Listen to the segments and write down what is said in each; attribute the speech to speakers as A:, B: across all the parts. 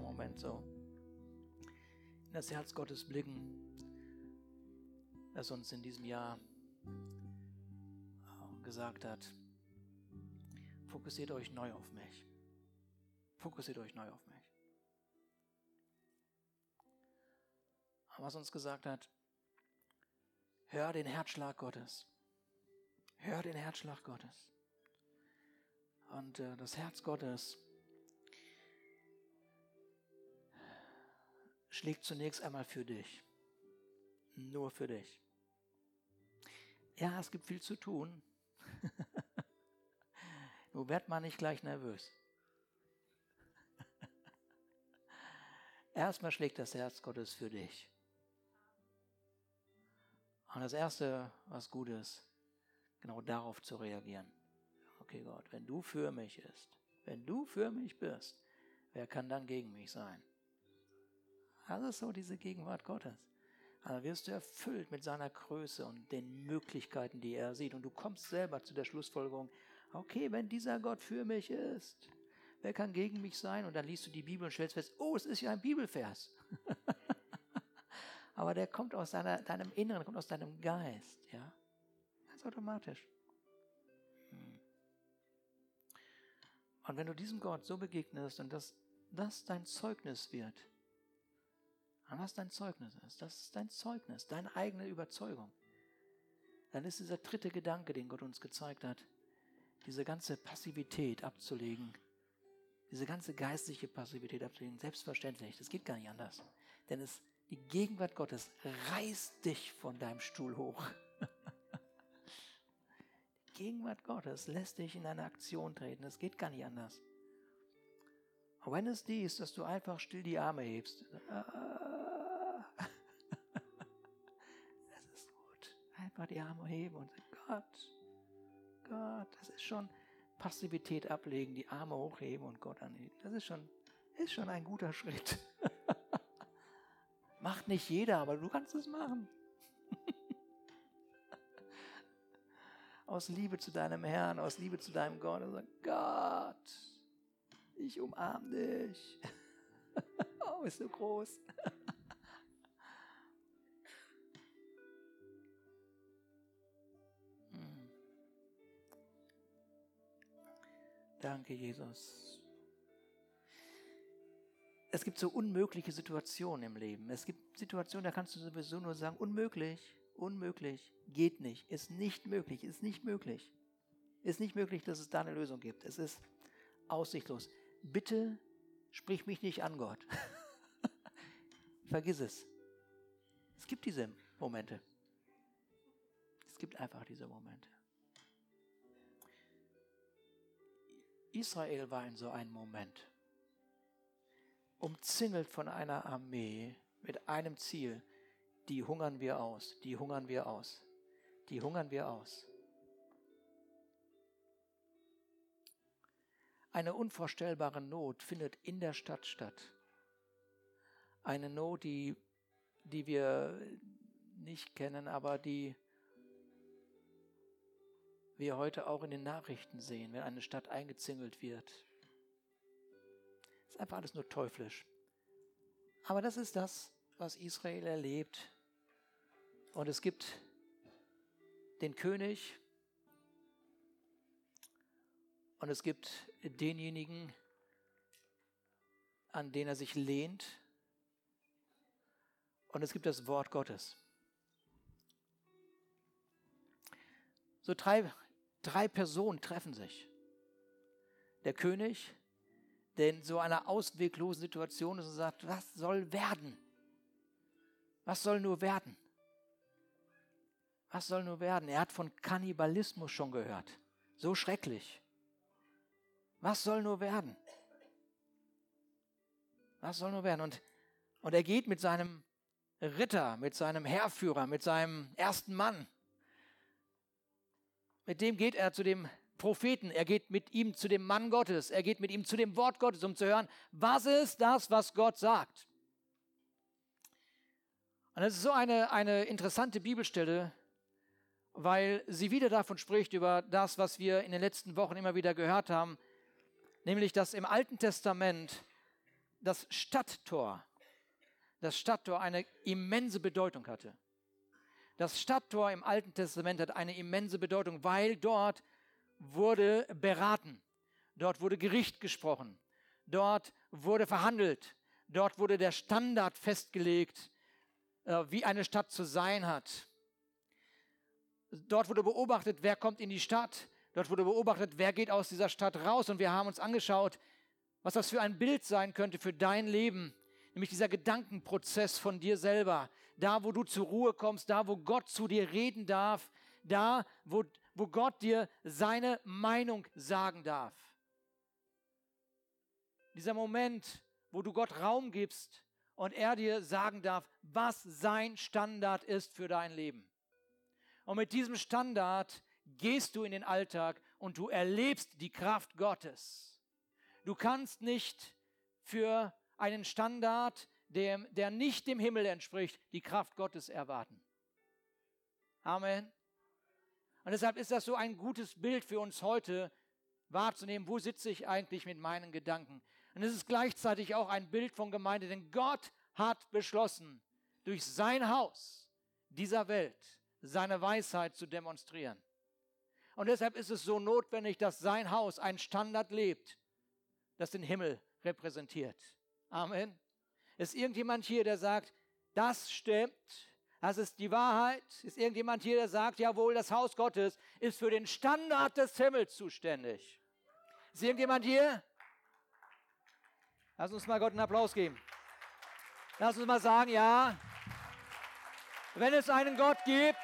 A: mal einen Moment so in das Herz Gottes blicken, das uns in diesem Jahr äh, gesagt hat, fokussiert euch neu auf mich. Fokussiert euch neu auf mich. Was uns gesagt hat, hör den Herzschlag Gottes. Hör den Herzschlag Gottes. Und äh, das Herz Gottes schlägt zunächst einmal für dich. Nur für dich. Ja, es gibt viel zu tun. Nur werd mal nicht gleich nervös. Erstmal schlägt das Herz Gottes für dich. Und das Erste, was gut ist, genau darauf zu reagieren. Okay, Gott, wenn du für mich bist, wenn du für mich bist, wer kann dann gegen mich sein? Das ist so diese Gegenwart Gottes. Also wirst du erfüllt mit seiner Größe und den Möglichkeiten, die er sieht. Und du kommst selber zu der Schlussfolgerung, okay, wenn dieser Gott für mich ist, wer kann gegen mich sein? Und dann liest du die Bibel und stellst fest, oh, es ist ja ein Bibelvers. Aber der kommt aus deiner, deinem Inneren, kommt aus deinem Geist, ja. Ganz automatisch. Hm. Und wenn du diesem Gott so begegnest und das, das dein Zeugnis wird, und was dein Zeugnis ist, das ist dein Zeugnis, deine eigene Überzeugung. Dann ist dieser dritte Gedanke, den Gott uns gezeigt hat, diese ganze Passivität abzulegen, diese ganze geistliche Passivität abzulegen, selbstverständlich, das geht gar nicht anders. Denn es, die Gegenwart Gottes reißt dich von deinem Stuhl hoch. die Gegenwart Gottes lässt dich in eine Aktion treten, das geht gar nicht anders. Und wenn es die ist, dass du einfach still die Arme hebst, einfach die Arme heben und sagen, Gott, Gott, das ist schon Passivität ablegen, die Arme hochheben und Gott anheben. Das ist schon, ist schon ein guter Schritt. Macht nicht jeder, aber du kannst es machen. aus Liebe zu deinem Herrn, aus Liebe zu deinem Gott. Und Gott, ich umarme dich. oh, ist so groß. Danke, Jesus. Es gibt so unmögliche Situationen im Leben. Es gibt Situationen, da kannst du sowieso nur sagen, unmöglich, unmöglich, geht nicht, ist nicht möglich, ist nicht möglich. Ist nicht möglich, dass es da eine Lösung gibt. Es ist aussichtlos. Bitte sprich mich nicht an, Gott. Vergiss es. Es gibt diese Momente. Es gibt einfach diese Momente. Israel war in so einem Moment. Umzingelt von einer Armee mit einem Ziel, die hungern wir aus, die hungern wir aus, die hungern wir aus. Eine unvorstellbare Not findet in der Stadt statt. Eine Not, die, die wir nicht kennen, aber die wir heute auch in den Nachrichten sehen, wenn eine Stadt eingezingelt wird. Ist einfach alles nur teuflisch. Aber das ist das, was Israel erlebt. Und es gibt den König und es gibt denjenigen, an den er sich lehnt. Und es gibt das Wort Gottes. So drei Drei Personen treffen sich. Der König, der in so einer ausweglosen Situation ist und sagt, was soll werden? Was soll nur werden? Was soll nur werden? Er hat von Kannibalismus schon gehört. So schrecklich. Was soll nur werden? Was soll nur werden? Und, und er geht mit seinem Ritter, mit seinem Heerführer, mit seinem ersten Mann mit dem geht er zu dem Propheten, er geht mit ihm zu dem Mann Gottes, er geht mit ihm zu dem Wort Gottes, um zu hören, was ist das, was Gott sagt. Und das ist so eine, eine interessante Bibelstelle, weil sie wieder davon spricht, über das, was wir in den letzten Wochen immer wieder gehört haben, nämlich dass im Alten Testament das Stadttor, das Stadttor eine immense Bedeutung hatte. Das Stadttor im Alten Testament hat eine immense Bedeutung, weil dort wurde beraten, dort wurde Gericht gesprochen, dort wurde verhandelt, dort wurde der Standard festgelegt, äh, wie eine Stadt zu sein hat. Dort wurde beobachtet, wer kommt in die Stadt, dort wurde beobachtet, wer geht aus dieser Stadt raus. Und wir haben uns angeschaut, was das für ein Bild sein könnte für dein Leben, nämlich dieser Gedankenprozess von dir selber, da wo du zur Ruhe kommst, da wo Gott zu dir reden darf, da wo, wo Gott dir seine Meinung sagen darf. Dieser Moment, wo du Gott Raum gibst und er dir sagen darf, was sein Standard ist für dein Leben. Und mit diesem Standard gehst du in den Alltag und du erlebst die Kraft Gottes. Du kannst nicht für einen Standard, der, der nicht dem Himmel entspricht, die Kraft Gottes erwarten. Amen. Und deshalb ist das so ein gutes Bild für uns heute wahrzunehmen, wo sitze ich eigentlich mit meinen Gedanken. Und es ist gleichzeitig auch ein Bild von Gemeinde, denn Gott hat beschlossen, durch sein Haus dieser Welt seine Weisheit zu demonstrieren. Und deshalb ist es so notwendig, dass sein Haus einen Standard lebt, das den Himmel repräsentiert. Amen. Ist irgendjemand hier, der sagt, das stimmt, das ist die Wahrheit? Ist irgendjemand hier, der sagt, jawohl, das Haus Gottes ist für den Standard des Himmels zuständig? Ist irgendjemand hier? Lass uns mal Gott einen Applaus geben. Lass uns mal sagen, ja, wenn es einen Gott gibt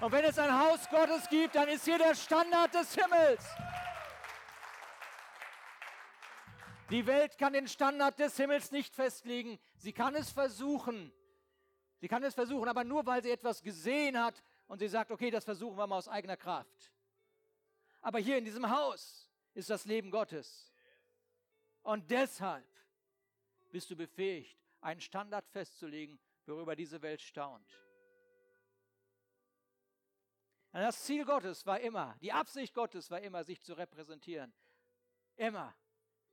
A: und wenn es ein Haus Gottes gibt, dann ist hier der Standard des Himmels. Die Welt kann den Standard des Himmels nicht festlegen. Sie kann es versuchen. Sie kann es versuchen, aber nur weil sie etwas gesehen hat und sie sagt, okay, das versuchen wir mal aus eigener Kraft. Aber hier in diesem Haus ist das Leben Gottes. Und deshalb bist du befähigt, einen Standard festzulegen, worüber diese Welt staunt. Das Ziel Gottes war immer, die Absicht Gottes war immer, sich zu repräsentieren. Immer.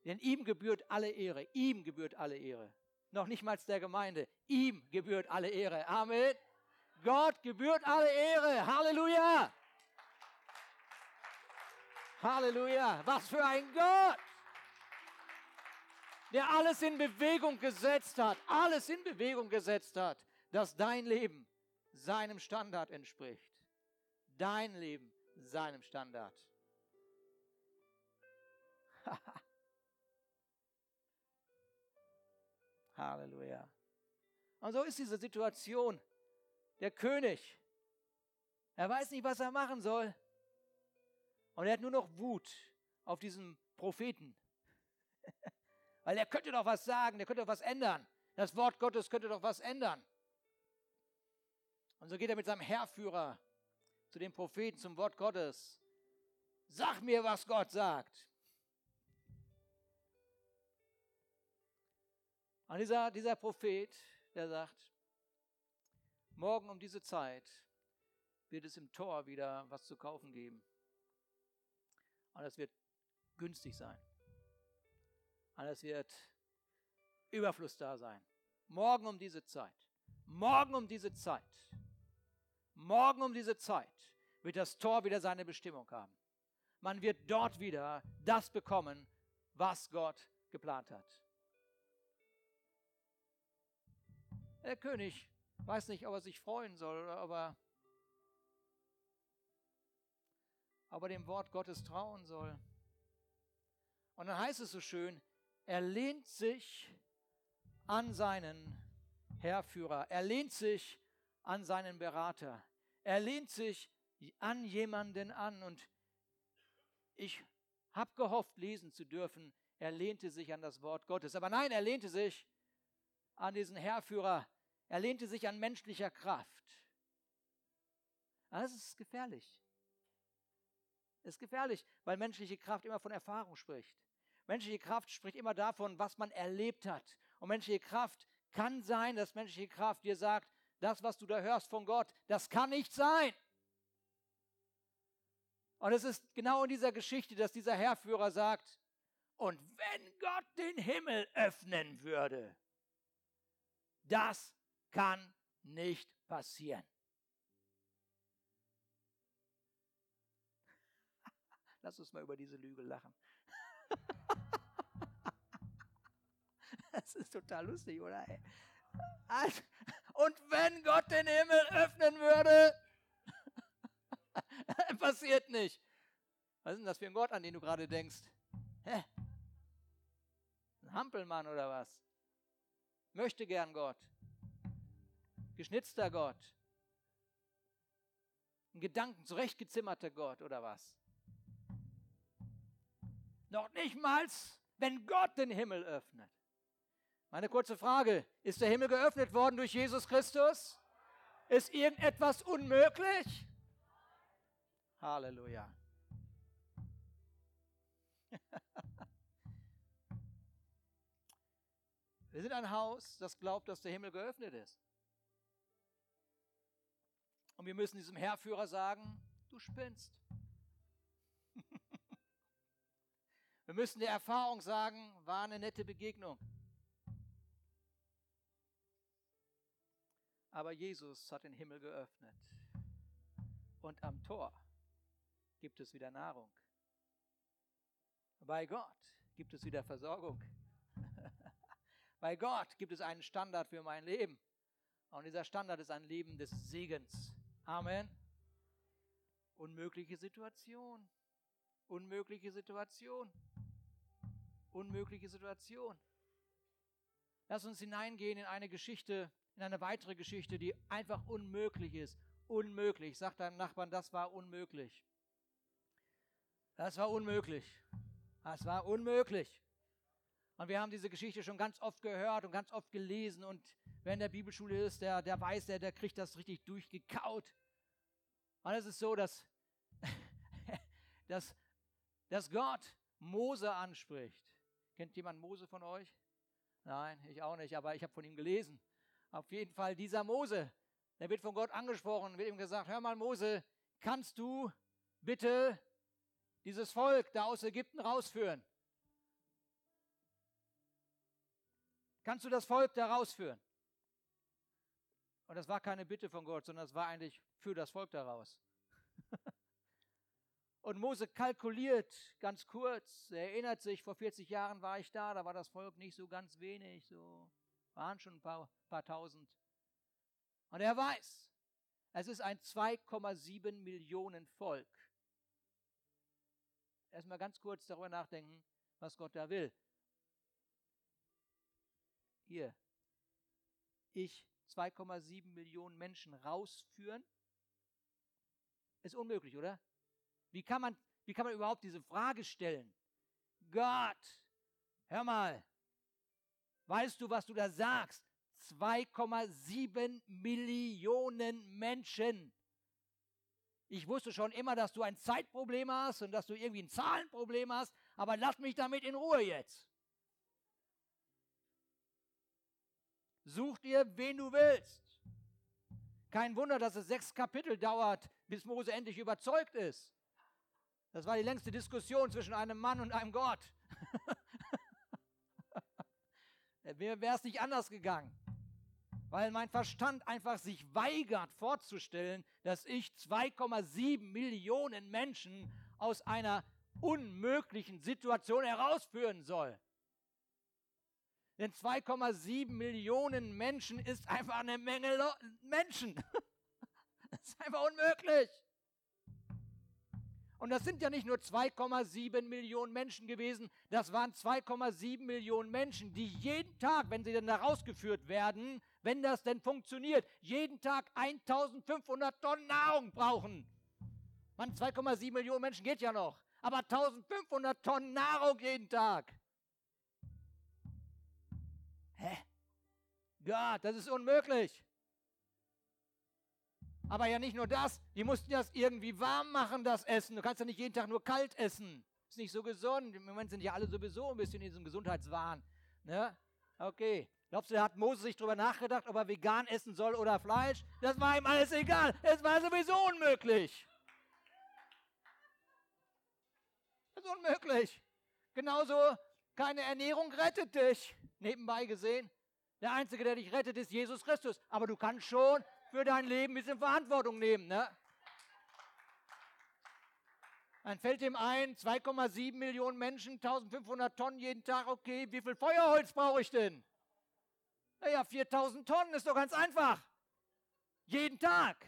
A: Denn ihm gebührt alle Ehre. Ihm gebührt alle Ehre. Noch nicht mal der Gemeinde. Ihm gebührt alle Ehre. Amen. Gott gebührt alle Ehre. Halleluja. Halleluja. Was für ein Gott der alles in Bewegung gesetzt hat, alles in Bewegung gesetzt hat, dass dein Leben seinem Standard entspricht. Dein Leben seinem Standard. Halleluja. Und so ist diese Situation. Der König, er weiß nicht, was er machen soll. Und er hat nur noch Wut auf diesen Propheten. Weil er könnte doch was sagen, der könnte doch was ändern. Das Wort Gottes könnte doch was ändern. Und so geht er mit seinem Herrführer zu dem Propheten, zum Wort Gottes. Sag mir, was Gott sagt. Und dieser, dieser Prophet, der sagt, morgen um diese Zeit wird es im Tor wieder was zu kaufen geben. Und es wird günstig sein. Alles wird Überfluss da sein. Morgen um diese Zeit. Morgen um diese Zeit. Morgen um diese Zeit wird das Tor wieder seine Bestimmung haben. Man wird dort wieder das bekommen, was Gott geplant hat. Der König. Weiß nicht, ob er sich freuen soll oder ob er, ob er dem Wort Gottes trauen soll. Und dann heißt es so schön, er lehnt sich an seinen Herrführer, er lehnt sich an seinen Berater, er lehnt sich an jemanden an. Und ich habe gehofft, lesen zu dürfen, er lehnte sich an das Wort Gottes. Aber nein, er lehnte sich an diesen Herrführer, er lehnte sich an menschlicher Kraft. Das ist gefährlich. Das ist gefährlich, weil menschliche Kraft immer von Erfahrung spricht. Menschliche Kraft spricht immer davon, was man erlebt hat. Und menschliche Kraft kann sein, dass menschliche Kraft dir sagt, das, was du da hörst von Gott, das kann nicht sein. Und es ist genau in dieser Geschichte, dass dieser Herrführer sagt, Und wenn Gott den Himmel öffnen würde, das kann nicht passieren. Lass uns mal über diese Lüge lachen. Das ist total lustig, oder? Und wenn Gott den Himmel öffnen würde, passiert nicht. Was ist denn das für ein Gott, an den du gerade denkst? Hä? Ein Hampelmann oder was? Möchte gern Gott. Geschnitzter Gott. Ein Gedanken zurechtgezimmerter Gott oder was? Noch nicht mal, wenn Gott den Himmel öffnet. Meine kurze Frage, ist der Himmel geöffnet worden durch Jesus Christus? Ist irgendetwas unmöglich? Halleluja. Wir sind ein Haus, das glaubt, dass der Himmel geöffnet ist. Und wir müssen diesem Herrführer sagen, du spinnst. wir müssen der Erfahrung sagen, war eine nette Begegnung. Aber Jesus hat den Himmel geöffnet. Und am Tor gibt es wieder Nahrung. Bei Gott gibt es wieder Versorgung. Bei Gott gibt es einen Standard für mein Leben. Und dieser Standard ist ein Leben des Segens. Amen. Unmögliche Situation. Unmögliche Situation. Unmögliche Situation. Lass uns hineingehen in eine Geschichte, in eine weitere Geschichte, die einfach unmöglich ist. Unmöglich. Sag deinem Nachbarn, das war unmöglich. Das war unmöglich. Das war unmöglich. Und wir haben diese Geschichte schon ganz oft gehört und ganz oft gelesen. Und wer in der Bibelschule ist, der, der weiß, der, der kriegt das richtig durchgekaut. Und es ist so, dass, dass, dass Gott Mose anspricht. Kennt jemand Mose von euch? Nein, ich auch nicht, aber ich habe von ihm gelesen. Auf jeden Fall dieser Mose, der wird von Gott angesprochen, wird ihm gesagt, hör mal Mose, kannst du bitte dieses Volk da aus Ägypten rausführen? Kannst du das Volk da rausführen? Und das war keine Bitte von Gott, sondern das war eigentlich für das Volk daraus. Und Mose kalkuliert ganz kurz, er erinnert sich, vor 40 Jahren war ich da, da war das Volk nicht so ganz wenig, so waren schon ein paar, paar tausend. Und er weiß, es ist ein 2,7 Millionen Volk. Erstmal ganz kurz darüber nachdenken, was Gott da will hier, ich 2,7 Millionen Menschen rausführen? Ist unmöglich, oder? Wie kann man, wie kann man überhaupt diese Frage stellen? Gott, hör mal, weißt du, was du da sagst? 2,7 Millionen Menschen. Ich wusste schon immer, dass du ein Zeitproblem hast und dass du irgendwie ein Zahlenproblem hast, aber lass mich damit in Ruhe jetzt. Such dir, wen du willst. Kein Wunder, dass es sechs Kapitel dauert, bis Mose endlich überzeugt ist. Das war die längste Diskussion zwischen einem Mann und einem Gott. Wäre es nicht anders gegangen. Weil mein Verstand einfach sich weigert vorzustellen, dass ich 2,7 Millionen Menschen aus einer unmöglichen Situation herausführen soll. Denn 2,7 Millionen Menschen ist einfach eine Menge Le Menschen. das ist einfach unmöglich. Und das sind ja nicht nur 2,7 Millionen Menschen gewesen, das waren 2,7 Millionen Menschen, die jeden Tag, wenn sie dann da rausgeführt werden, wenn das denn funktioniert, jeden Tag 1500 Tonnen Nahrung brauchen. Man, 2,7 Millionen Menschen geht ja noch, aber 1500 Tonnen Nahrung jeden Tag. Hä? Gott, das ist unmöglich. Aber ja nicht nur das, die mussten das irgendwie warm machen, das Essen. Du kannst ja nicht jeden Tag nur kalt essen. Ist nicht so gesund. Im Moment sind ja alle sowieso ein bisschen in diesem Gesundheitswahn. Ne? Okay. Glaubst du, da hat Mose sich darüber nachgedacht, ob er vegan essen soll oder Fleisch? Das war ihm alles egal. Es war sowieso unmöglich. Das ist unmöglich. Genauso Keine Ernährung rettet dich, nebenbei gesehen. Der Einzige, der dich rettet, ist Jesus Christus. Aber du kannst schon für dein Leben ein bisschen Verantwortung nehmen. Ne? Dann fällt ihm ein, 2,7 Millionen Menschen, 1500 Tonnen jeden Tag, okay, wie viel Feuerholz brauche ich denn? Naja, 4000 Tonnen ist doch ganz einfach. Jeden Tag.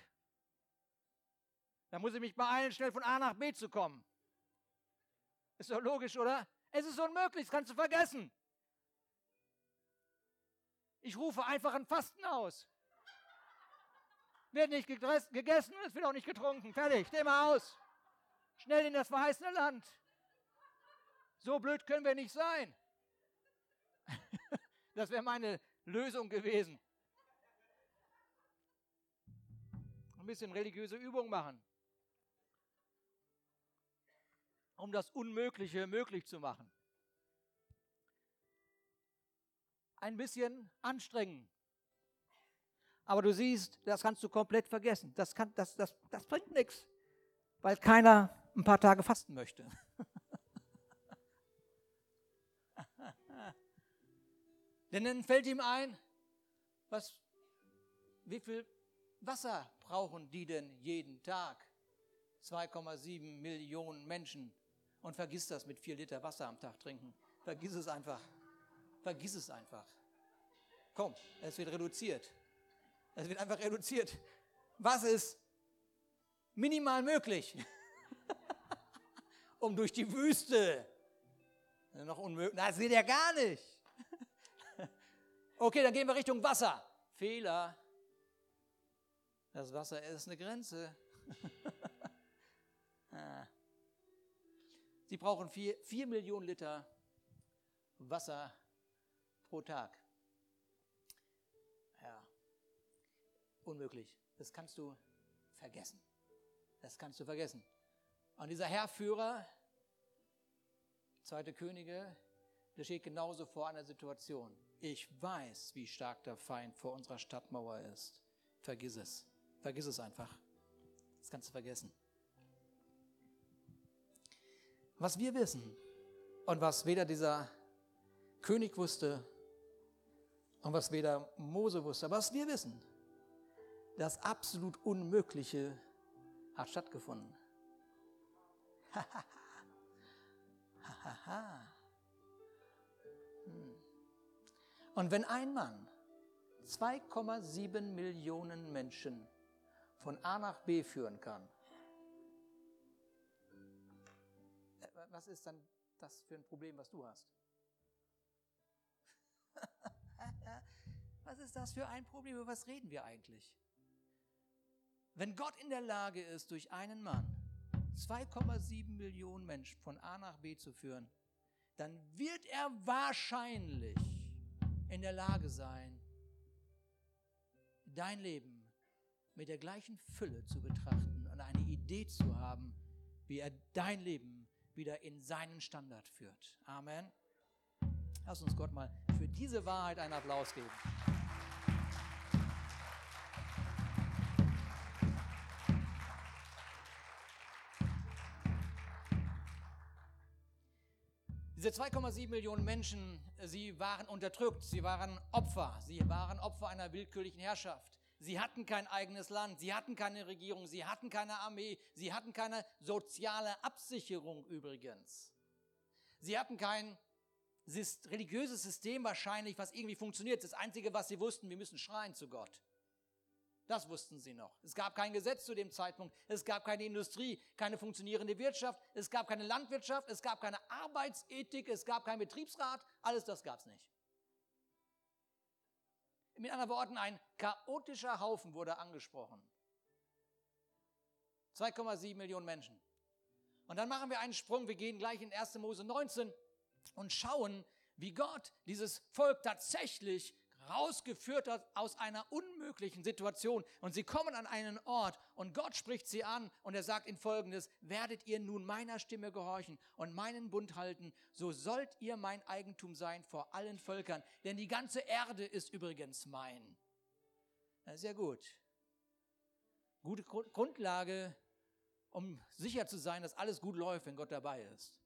A: Da muss ich mich beeilen, schnell von A nach B zu kommen. Ist doch logisch, oder? Es ist unmöglich, das kannst du vergessen. Ich rufe einfach ein Fasten aus. Wird nicht gegessen es wird auch nicht getrunken. Fertig, steh mal aus. Schnell in das verheißene Land. So blöd können wir nicht sein. Das wäre meine Lösung gewesen. Ein bisschen religiöse Übung machen, um das Unmögliche möglich zu machen. Ein bisschen anstrengen. Aber du siehst, das kannst du komplett vergessen. Das, kann, das, das, das bringt nichts, weil keiner ein paar Tage fasten möchte. Denn dann fällt ihm ein, was, wie viel Wasser brauchen die denn jeden Tag? 2,7 Millionen Menschen. Und vergiss das mit vier Liter Wasser am Tag trinken. Vergiss es einfach. Vergiss es einfach. Komm, es wird reduziert. Es wird einfach reduziert. Was ist minimal möglich? um durch die Wüste. Noch unmöglich. Das geht ja gar nicht. Okay, dann gehen wir Richtung Wasser. Fehler. Das Wasser ist eine Grenze. Sie brauchen vier, vier Millionen Liter Wasser pro Tag. Ja, unmöglich. Das kannst du vergessen. Das kannst du vergessen. Und dieser Herrführer, zweite Könige, der steht genauso vor einer Situation. Ich weiß, wie stark der Feind vor unserer Stadtmauer ist. Vergiss es. Vergiss es einfach. Das kannst du vergessen. Was wir wissen und was weder dieser König wusste und was weder Mose wusste, aber was wir wissen, das absolut Unmögliche hat stattgefunden. hm. Und wenn ein Mann 2,7 Millionen Menschen von A nach B führen kann, was ist dann das für ein Problem, was du hast? was ist das für ein Problem? Über was reden wir eigentlich? Wenn Gott in der Lage ist, durch einen Mann 2,7 Millionen Menschen von A nach B zu führen, dann wird er wahrscheinlich in der Lage sein, dein Leben mit der gleichen Fülle zu betrachten und eine Idee zu haben, wie er dein Leben wieder in seinen Standard führt. Amen. Lass uns Gott mal für diese Wahrheit einen Applaus geben. Diese 2,7 Millionen Menschen, sie waren unterdrückt, sie waren Opfer, sie waren Opfer einer willkürlichen Herrschaft. Sie hatten kein eigenes Land, sie hatten keine Regierung, sie hatten keine Armee, sie hatten keine soziale Absicherung übrigens. Sie hatten kein religiöses System wahrscheinlich, was irgendwie funktioniert. Das Einzige, was sie wussten, wir müssen schreien zu Gott. Das wussten sie noch. Es gab kein Gesetz zu dem Zeitpunkt. Es gab keine Industrie, keine funktionierende Wirtschaft. Es gab keine Landwirtschaft. Es gab keine Arbeitsethik. Es gab keinen Betriebsrat. Alles das gab es nicht. Mit anderen Worten, ein chaotischer Haufen wurde angesprochen. 2,7 Millionen Menschen. Und dann machen wir einen Sprung. Wir gehen gleich in 1. Mose 19 und schauen, wie Gott dieses Volk tatsächlich rausgeführt hat aus einer unmöglichen Situation. Und sie kommen an einen Ort und Gott spricht sie an und er sagt ihnen folgendes, werdet ihr nun meiner Stimme gehorchen und meinen Bund halten, so sollt ihr mein Eigentum sein vor allen Völkern, denn die ganze Erde ist übrigens mein. Ist ja gut. Gute Grundlage, um sicher zu sein, dass alles gut läuft, wenn Gott dabei ist.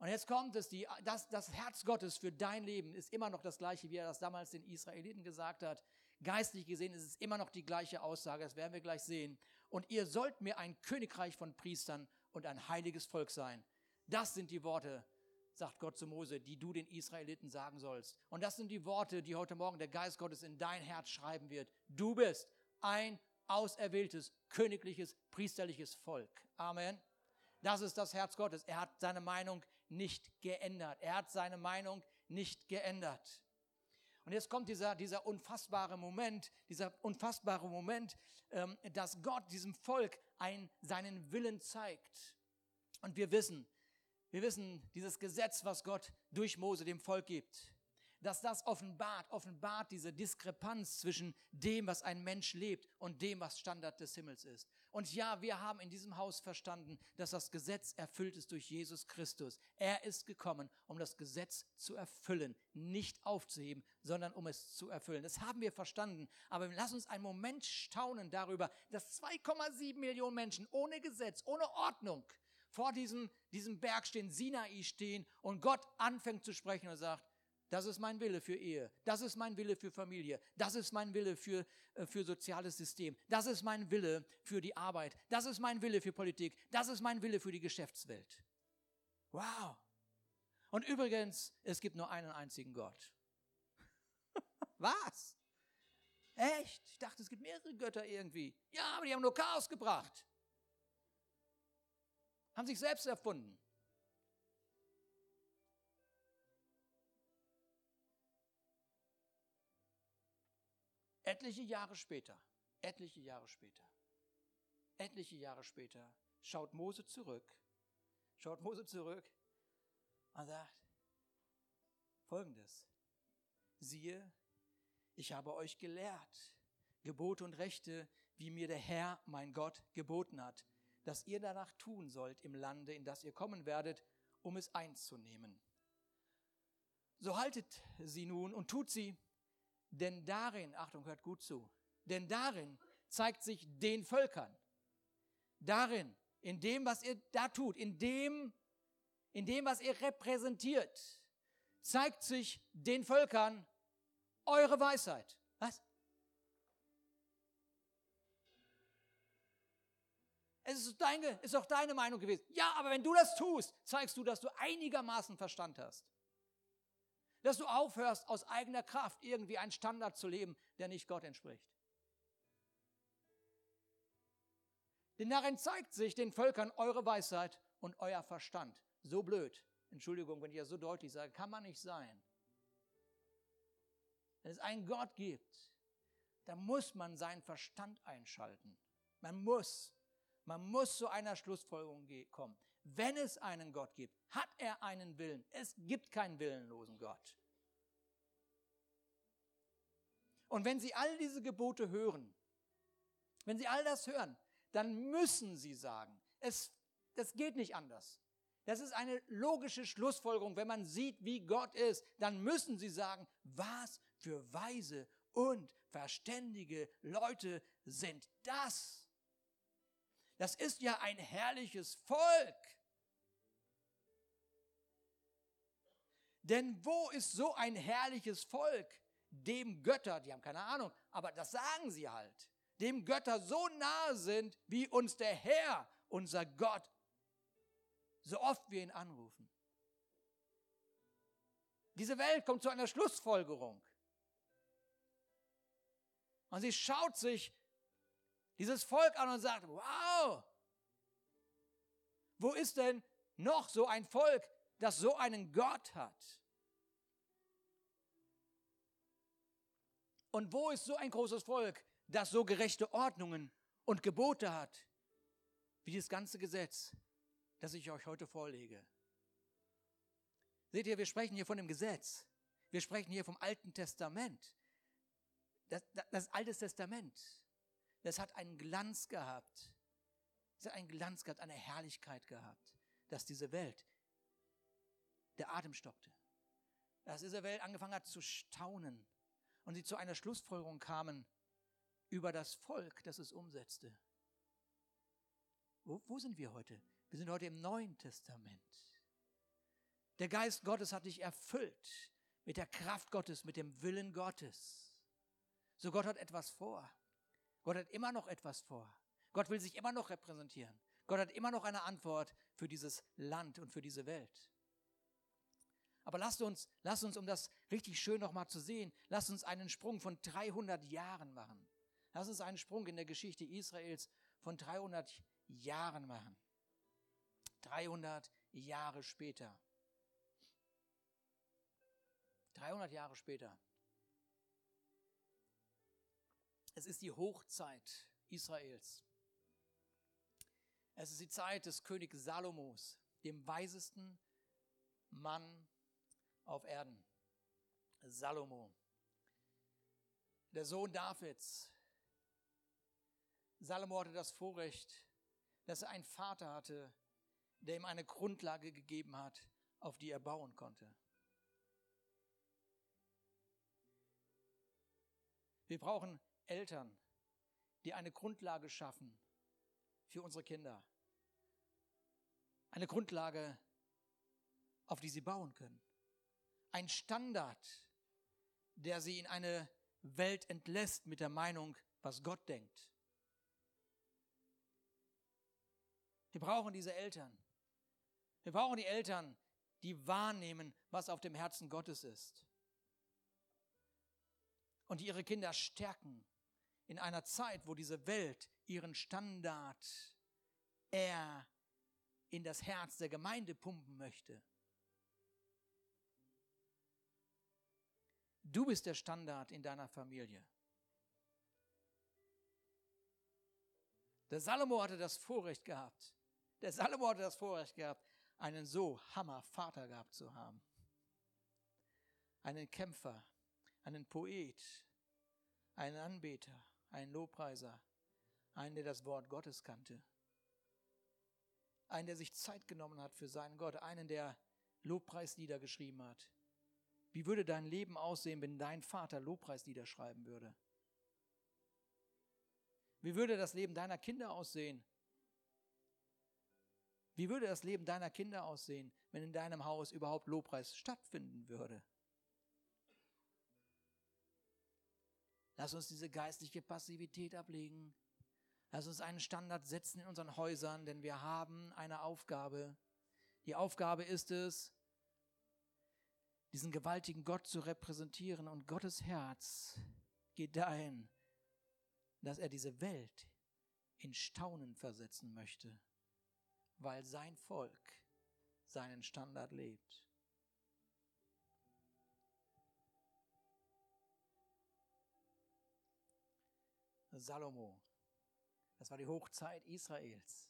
B: Und jetzt kommt es, die, das, das Herz Gottes für dein Leben ist immer noch das gleiche, wie er das damals den Israeliten gesagt hat. Geistlich gesehen ist es immer noch die gleiche Aussage, das werden wir gleich sehen. Und ihr sollt mir ein Königreich von Priestern und ein heiliges Volk sein. Das sind die Worte, sagt Gott zu Mose, die du den Israeliten sagen sollst. Und das sind die Worte, die heute Morgen der Geist Gottes in dein Herz schreiben wird. Du bist ein auserwähltes, königliches, priesterliches Volk. Amen. Das ist das Herz Gottes. Er hat seine Meinung nicht geändert. Er hat seine Meinung nicht geändert. Und jetzt kommt dieser, dieser unfassbare Moment, dieser unfassbare Moment, ähm, dass Gott diesem Volk ein, seinen Willen zeigt. Und wir wissen, wir wissen, dieses Gesetz, was Gott durch Mose dem Volk gibt, dass das offenbart, offenbart diese Diskrepanz zwischen dem, was ein Mensch lebt und dem, was Standard des Himmels ist. Und ja, wir haben in diesem Haus verstanden, dass das Gesetz erfüllt ist durch Jesus Christus. Er ist gekommen, um das Gesetz zu erfüllen, nicht aufzuheben, sondern um es zu erfüllen. Das haben wir verstanden. Aber lass uns einen Moment staunen darüber, dass 2,7 Millionen Menschen ohne Gesetz, ohne Ordnung vor diesem, diesem Berg stehen, Sinai stehen und Gott anfängt zu sprechen und sagt, das ist mein Wille für Ehe. Das ist mein Wille für Familie. Das ist mein Wille für, äh, für soziales System. Das ist mein Wille für die Arbeit. Das ist mein Wille für Politik. Das ist mein Wille für die Geschäftswelt. Wow. Und übrigens, es gibt nur einen einzigen Gott. Was? Echt? Ich dachte, es gibt mehrere Götter irgendwie. Ja, aber die haben nur Chaos gebracht. Haben sich selbst erfunden. Etliche Jahre später, etliche Jahre später, etliche Jahre später schaut Mose zurück, schaut Mose zurück und sagt folgendes, siehe, ich habe euch gelehrt, Gebote und Rechte, wie mir der Herr, mein Gott, geboten hat, dass ihr danach tun sollt im Lande, in das ihr kommen werdet, um es einzunehmen. So haltet sie nun und tut sie, denn darin, Achtung, hört gut zu, denn darin zeigt sich den Völkern, darin, in dem, was ihr da tut, in dem, in dem, was ihr repräsentiert, zeigt sich den Völkern eure Weisheit. Was? Es ist, deine, ist auch deine Meinung gewesen. Ja, aber wenn du das tust, zeigst du, dass du einigermaßen Verstand hast. Dass du aufhörst, aus eigener Kraft irgendwie einen Standard zu leben, der nicht Gott entspricht. Denn darin zeigt sich den Völkern eure Weisheit und euer Verstand. So blöd, Entschuldigung, wenn ich das so deutlich sage, kann man nicht sein. Wenn es einen Gott gibt, dann muss man seinen Verstand einschalten. Man muss. Man muss zu einer Schlussfolgerung kommen. Wenn es einen Gott gibt, hat er einen Willen. Es gibt keinen willenlosen Gott. Und wenn Sie all diese Gebote hören, wenn Sie all das hören, dann müssen Sie sagen, es, das geht nicht anders. Das ist eine logische Schlussfolgerung. Wenn man sieht, wie Gott ist, dann müssen Sie sagen, was für weise und verständige Leute sind das? Das ist ja ein herrliches Volk. Denn wo ist so ein herrliches Volk, dem Götter, die haben keine Ahnung, aber das sagen sie halt, dem Götter so nahe sind, wie uns der Herr, unser Gott, so oft wir ihn anrufen. Diese Welt kommt zu einer Schlussfolgerung. Und sie schaut sich dieses Volk an und sagt, wow, wo ist denn noch so ein Volk, das so einen Gott hat? Und wo ist so ein großes Volk, das so gerechte Ordnungen und Gebote hat, wie das ganze Gesetz, das ich euch heute vorlege? Seht ihr, wir sprechen hier von dem Gesetz. Wir sprechen hier vom Alten Testament. Das, das, das Alte Testament das hat einen Glanz gehabt. Es hat einen Glanz gehabt, eine Herrlichkeit gehabt, dass diese Welt, der Atem stockte. Dass diese Welt angefangen hat zu staunen und sie zu einer Schlussfolgerung kamen über das Volk, das es umsetzte. Wo, wo sind wir heute? Wir sind heute im Neuen Testament. Der Geist Gottes hat dich erfüllt mit der Kraft Gottes, mit dem Willen Gottes. So Gott hat etwas vor. Gott hat immer noch etwas vor. Gott will sich immer noch repräsentieren. Gott hat immer noch eine Antwort für dieses Land und für diese Welt. Aber lasst uns, lasst uns, um das richtig schön nochmal zu sehen, lasst uns einen Sprung von 300 Jahren machen. Lasst uns einen Sprung in der Geschichte Israels von 300 Jahren machen. 300 Jahre später. 300 Jahre später. Es ist die Hochzeit Israels. Es ist die Zeit des Königs Salomos, dem weisesten Mann auf Erden. Salomo, der Sohn Davids. Salomo hatte das Vorrecht, dass er einen Vater hatte, der ihm eine Grundlage gegeben hat, auf die er bauen konnte. Wir brauchen Eltern, die eine Grundlage schaffen für unsere Kinder. Eine Grundlage, auf die sie bauen können. Ein Standard, der sie in eine Welt entlässt mit der Meinung, was Gott denkt. Wir brauchen diese Eltern. Wir brauchen die Eltern, die wahrnehmen, was auf dem Herzen Gottes ist. Und die ihre Kinder stärken in einer Zeit, wo diese Welt ihren Standard eher in das Herz der Gemeinde pumpen möchte. Du bist der Standard in deiner Familie. Der Salomo hatte das Vorrecht gehabt. Der Salomo hatte das Vorrecht gehabt, einen so Hammer Vater gehabt zu haben. Einen Kämpfer, einen Poet, einen Anbeter, einen Lobpreiser, einen, der das Wort Gottes kannte. Einen, der sich Zeit genommen hat für seinen Gott, einen, der Lobpreislieder geschrieben hat. Wie würde dein Leben aussehen, wenn dein Vater Lobpreislieder schreiben würde? Wie würde das Leben deiner Kinder aussehen? Wie würde das Leben deiner Kinder aussehen, wenn in deinem Haus überhaupt Lobpreis stattfinden würde? Lass uns diese geistliche Passivität ablegen. Lass uns einen Standard setzen in unseren Häusern, denn wir haben eine Aufgabe. Die Aufgabe ist es, diesen gewaltigen Gott zu repräsentieren und Gottes Herz geht dahin, dass er diese Welt in Staunen versetzen möchte, weil sein Volk seinen Standard lebt. Salomo, das war die Hochzeit Israels.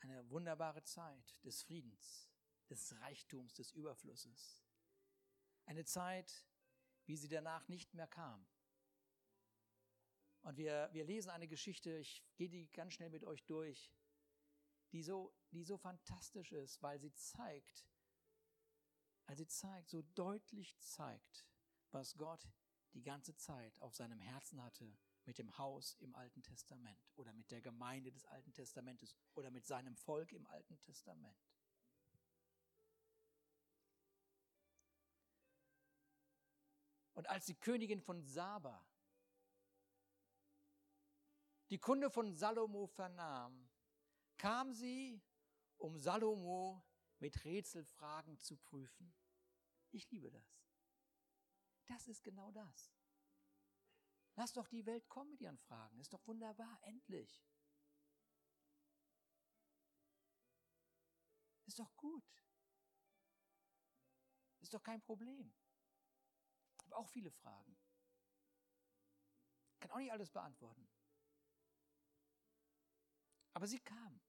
B: Eine wunderbare Zeit des Friedens des Reichtums, des Überflusses. Eine Zeit, wie sie danach nicht mehr kam. Und wir, wir lesen eine Geschichte, ich gehe die ganz schnell mit euch durch, die so, die so fantastisch ist, weil sie zeigt, weil sie zeigt, so deutlich zeigt, was Gott die ganze Zeit auf seinem Herzen hatte mit dem Haus im Alten Testament oder mit der Gemeinde des Alten Testamentes oder mit seinem Volk im Alten Testament. Und als die Königin von Saba die Kunde von Salomo vernahm, kam sie, um Salomo mit Rätselfragen zu prüfen. Ich liebe das. Das ist genau das. Lass doch die Welt kommen mit ihren Fragen. Ist doch wunderbar, endlich. Ist doch gut. Ist doch kein Problem habe auch viele Fragen. Kann auch nicht alles beantworten. Aber sie kam,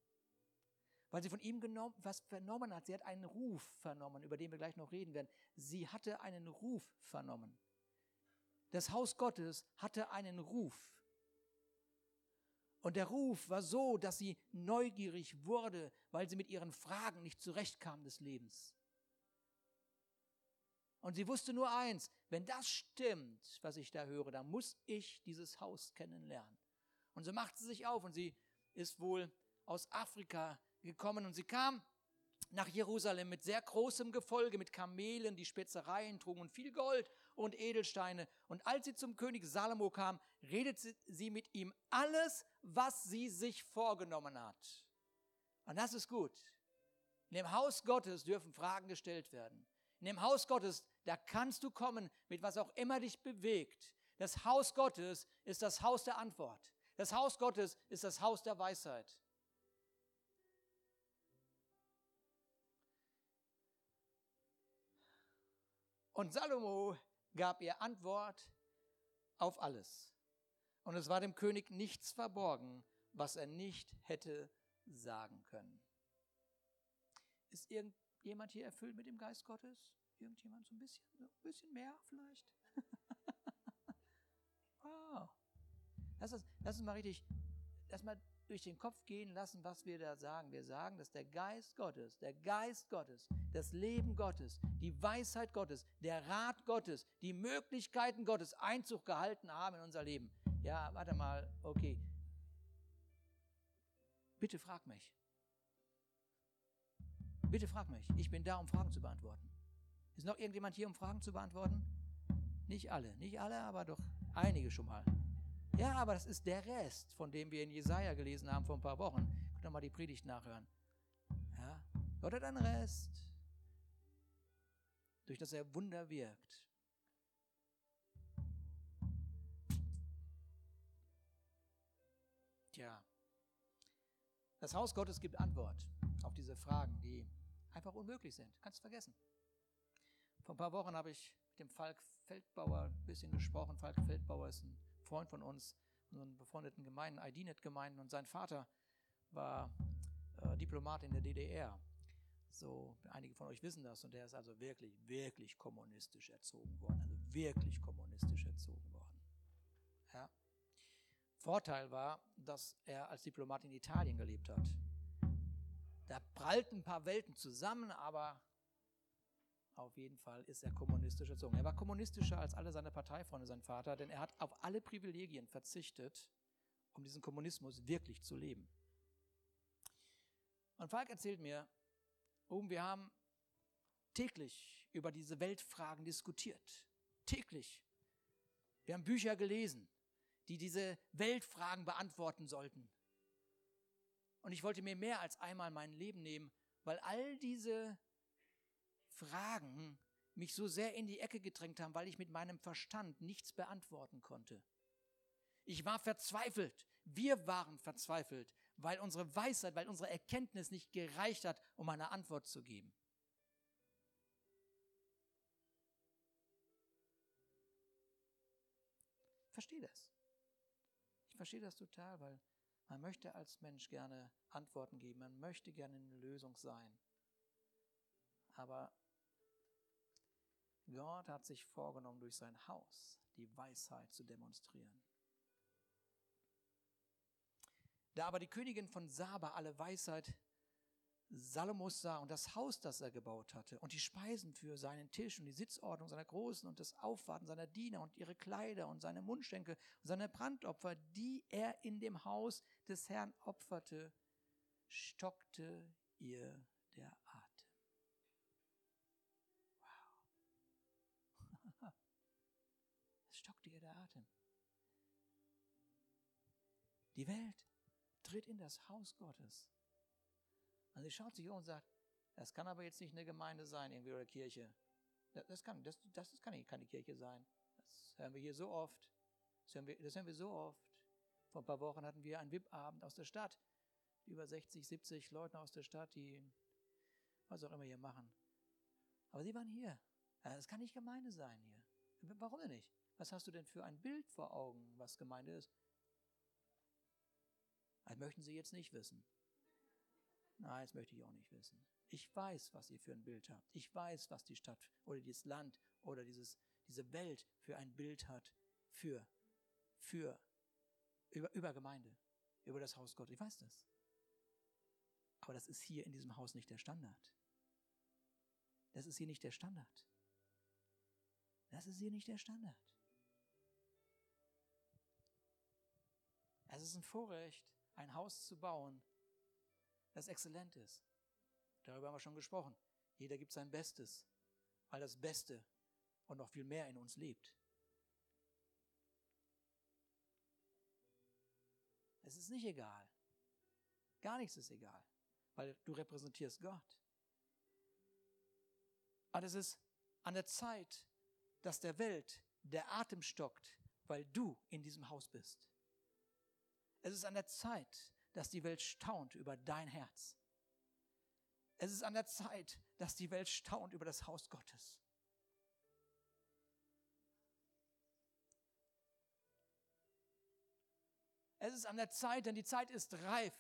B: weil sie von ihm genommen, was vernommen hat. Sie hat einen Ruf vernommen, über den wir gleich noch reden werden. Sie hatte einen Ruf vernommen. Das Haus Gottes hatte einen Ruf. Und der Ruf war so, dass sie neugierig wurde, weil sie mit ihren Fragen nicht zurechtkam des Lebens. Und sie wusste nur eins, wenn das stimmt, was ich da höre, dann muss ich dieses Haus kennenlernen. Und so macht sie sich auf und sie ist wohl aus Afrika gekommen und sie kam nach Jerusalem mit sehr großem Gefolge, mit Kamelen, die Spezereien trugen und viel Gold und Edelsteine. Und als sie zum König Salomo kam, redete sie mit ihm alles, was sie sich vorgenommen hat. Und das ist gut. In dem Haus Gottes dürfen Fragen gestellt werden. In dem Haus Gottes, da kannst du kommen mit was auch immer dich bewegt. Das Haus Gottes ist das Haus der Antwort. Das Haus Gottes ist das Haus der Weisheit. Und Salomo gab ihr Antwort auf alles. Und es war dem König nichts verborgen, was er nicht hätte sagen können. Ist irgendjemand hier erfüllt mit dem Geist Gottes? Irgendjemand so ein bisschen, so ein bisschen mehr vielleicht? wow. Lass uns, lass uns mal richtig, lass mal durch den Kopf gehen lassen, was wir da sagen. Wir sagen, dass der Geist Gottes, der Geist Gottes, das Leben Gottes, die Weisheit Gottes, der Rat Gottes, die Möglichkeiten Gottes Einzug gehalten haben in unser Leben. Ja, warte mal, okay. Bitte frag mich. Bitte frag mich. Ich bin da, um Fragen zu beantworten. Ist noch irgendjemand hier, um Fragen zu beantworten? Nicht alle, nicht alle, aber doch einige schon mal. Ja, aber das ist der Rest, von dem wir in Jesaja gelesen haben vor ein paar Wochen. Könnt ihr mal die Predigt nachhören. Ja, Gott hat einen Rest, durch das er Wunder wirkt. Tja, das Haus Gottes gibt Antwort auf diese Fragen, die einfach unmöglich sind. Kannst du vergessen. Vor ein paar Wochen habe ich mit dem Falk Feldbauer ein bisschen gesprochen. Falk Feldbauer ist ein Freund von uns, unseren befreundeten Gemeinden, IDNet-Gemeinden, und sein Vater war äh, Diplomat in der DDR. So, einige von euch wissen das, und der ist also wirklich, wirklich kommunistisch erzogen worden, also wirklich kommunistisch erzogen worden. Ja. Vorteil war, dass er als Diplomat in Italien gelebt hat. Da prallten ein paar Welten zusammen, aber auf jeden Fall ist er kommunistisch erzogen. Er war kommunistischer als alle seine Parteifreunde, sein Vater, denn er hat auf alle Privilegien verzichtet, um diesen Kommunismus wirklich zu leben. Und Falk erzählt mir, oben, wir haben täglich über diese Weltfragen diskutiert. Täglich. Wir haben Bücher gelesen, die diese Weltfragen beantworten sollten. Und ich wollte mir mehr als einmal mein Leben nehmen, weil all diese Fragen mich so sehr in die Ecke gedrängt haben, weil ich mit meinem Verstand nichts beantworten konnte. Ich war verzweifelt. Wir waren verzweifelt, weil unsere Weisheit, weil unsere Erkenntnis nicht gereicht hat, um eine Antwort zu geben. Ich verstehe das. Ich verstehe das total, weil man möchte als Mensch gerne Antworten geben, man möchte gerne eine Lösung sein. Aber Gott hat sich vorgenommen, durch sein Haus die Weisheit zu demonstrieren. Da aber die Königin von Saba alle Weisheit Salomos sah und das Haus, das er gebaut hatte, und die Speisen für seinen Tisch und die Sitzordnung seiner Großen und das Aufwarten seiner Diener und ihre Kleider und seine Mundschenke und seine Brandopfer, die er in dem Haus des Herrn opferte, stockte ihr der stockte Die Welt tritt in das Haus Gottes. Und sie schaut sich um und sagt, das kann aber jetzt nicht eine Gemeinde sein, irgendwie oder Kirche. Das kann, das, das kann keine Kirche sein. Das hören wir hier so oft. Das hören wir, das hören wir so oft. Vor ein paar Wochen hatten wir einen VIP-Abend aus der Stadt. Über 60, 70 Leute aus der Stadt, die was auch immer hier machen. Aber sie waren hier. Das kann nicht Gemeinde sein hier. Warum denn nicht? Was hast du denn für ein Bild vor Augen, was Gemeinde ist? Das möchten Sie jetzt nicht wissen. Nein, das möchte ich auch nicht wissen. Ich weiß, was ihr für ein Bild habt. Ich weiß, was die Stadt oder dieses Land oder dieses, diese Welt für ein Bild hat für, für, über, über Gemeinde, über das Haus Gottes. Ich weiß das. Aber das ist hier in diesem Haus nicht der Standard. Das ist hier nicht der Standard. Das ist hier nicht der Standard. Es ist ein Vorrecht, ein Haus zu bauen, das exzellent ist. Darüber haben wir schon gesprochen. Jeder gibt sein Bestes, weil das Beste und noch viel mehr in uns lebt. Es ist nicht egal. Gar nichts ist egal, weil du repräsentierst Gott. Aber es ist an der Zeit, dass der Welt der Atem stockt, weil du in diesem Haus bist. Es ist an der Zeit, dass die Welt staunt über dein Herz. Es ist an der Zeit, dass die Welt staunt über das Haus Gottes. Es ist an der Zeit, denn die Zeit ist reif,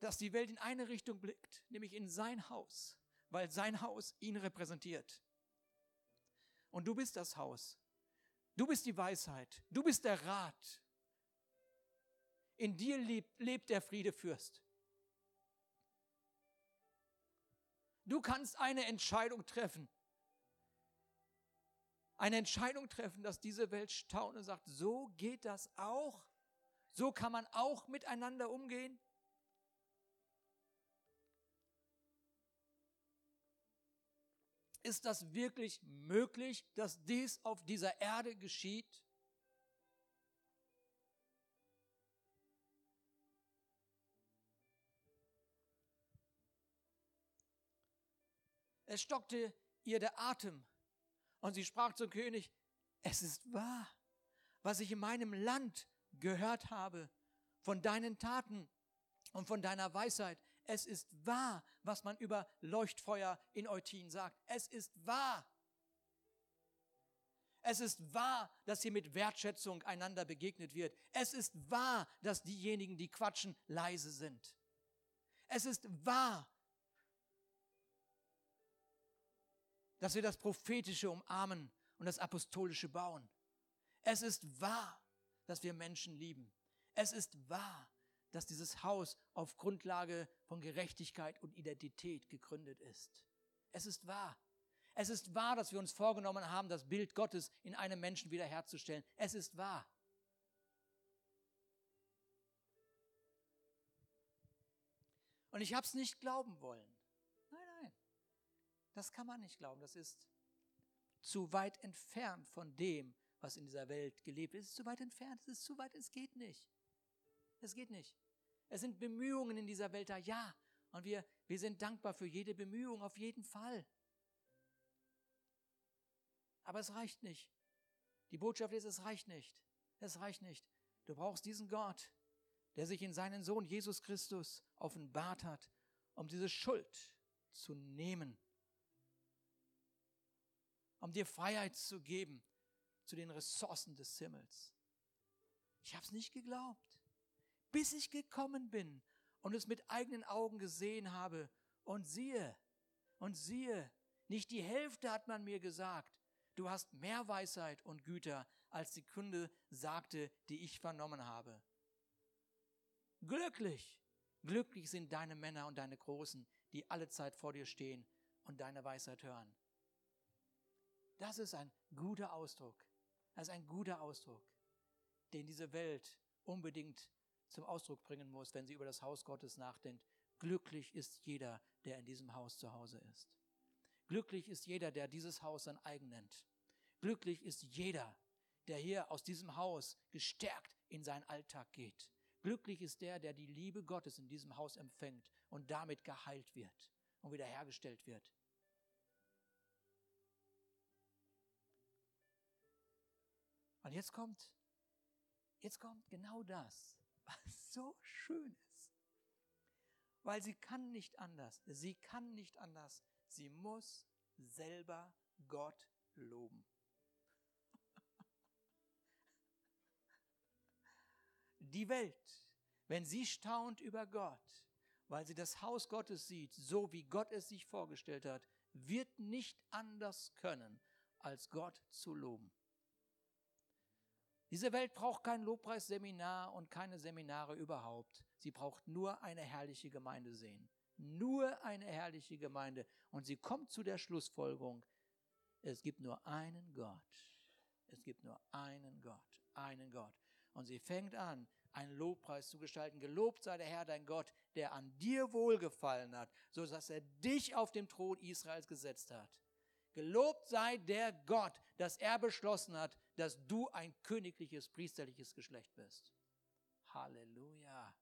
B: dass die Welt in eine Richtung blickt, nämlich in sein Haus, weil sein Haus ihn repräsentiert. Und du bist das Haus. Du bist die Weisheit. Du bist der Rat. In dir lebt, lebt der Friedefürst. Du kannst eine Entscheidung treffen. Eine Entscheidung treffen, dass diese Welt staunt und sagt, so geht das auch. So kann man auch miteinander umgehen. Ist das wirklich möglich, dass dies auf dieser Erde geschieht? Es stockte ihr der Atem und sie sprach zum König, es ist wahr, was ich in meinem Land gehört habe von deinen Taten und von deiner Weisheit. Es ist wahr, was man über Leuchtfeuer in Eutin sagt. Es ist wahr. Es ist wahr, dass hier mit Wertschätzung einander begegnet wird. Es ist wahr, dass diejenigen, die quatschen, leise sind. Es ist wahr, dass wir das Prophetische umarmen und das Apostolische bauen. Es ist wahr, dass wir Menschen lieben. Es ist wahr, dass dieses Haus auf Grundlage von Gerechtigkeit und Identität gegründet ist. Es ist wahr. Es ist wahr, dass wir uns vorgenommen haben, das Bild Gottes in einem Menschen wiederherzustellen. Es ist wahr. Und ich habe es nicht glauben wollen. Das kann man nicht glauben. Das ist zu weit entfernt von dem, was in dieser Welt gelebt ist. Es ist zu weit entfernt. Es ist zu weit. Es geht nicht. Es geht nicht. Es sind Bemühungen in dieser Welt da, ja. Und wir, wir sind dankbar für jede Bemühung, auf jeden Fall. Aber es reicht nicht. Die Botschaft ist, es reicht nicht. Es reicht nicht. Du brauchst diesen Gott, der sich in seinen Sohn Jesus Christus offenbart hat, um diese Schuld zu nehmen um dir Freiheit zu geben zu den Ressourcen des Himmels. Ich habe es nicht geglaubt, bis ich gekommen bin und es mit eigenen Augen gesehen habe. Und siehe, und siehe, nicht die Hälfte hat man mir gesagt. Du hast mehr Weisheit und Güter, als die Kunde sagte, die ich vernommen habe. Glücklich, glücklich sind deine Männer und deine Großen, die alle Zeit vor dir stehen und deine Weisheit hören. Das ist ein guter Ausdruck. Das ist ein guter Ausdruck, den diese Welt unbedingt zum Ausdruck bringen muss, wenn sie über das Haus Gottes nachdenkt. Glücklich ist jeder, der in diesem Haus zu Hause ist. Glücklich ist jeder, der dieses Haus sein eigen nennt. Glücklich ist jeder, der hier aus diesem Haus gestärkt in seinen Alltag geht. Glücklich ist der, der die Liebe Gottes in diesem Haus empfängt und damit geheilt wird und wiederhergestellt wird. Und jetzt kommt, jetzt kommt genau das, was so schön ist. Weil sie kann nicht anders. Sie kann nicht anders. Sie muss selber Gott loben. Die Welt, wenn sie staunt über Gott, weil sie das Haus Gottes sieht, so wie Gott es sich vorgestellt hat, wird nicht anders können, als Gott zu loben. Diese Welt braucht kein Lobpreisseminar und keine Seminare überhaupt. Sie braucht nur eine herrliche Gemeinde sehen. Nur eine herrliche Gemeinde. Und sie kommt zu der Schlussfolgerung, es gibt nur einen Gott. Es gibt nur einen Gott, einen Gott. Und sie fängt an, einen Lobpreis zu gestalten. Gelobt sei der Herr, dein Gott, der an dir wohlgefallen hat, so dass er dich auf dem Thron Israels gesetzt hat. Gelobt sei der Gott, dass er beschlossen hat, dass du ein königliches, priesterliches Geschlecht bist. Halleluja.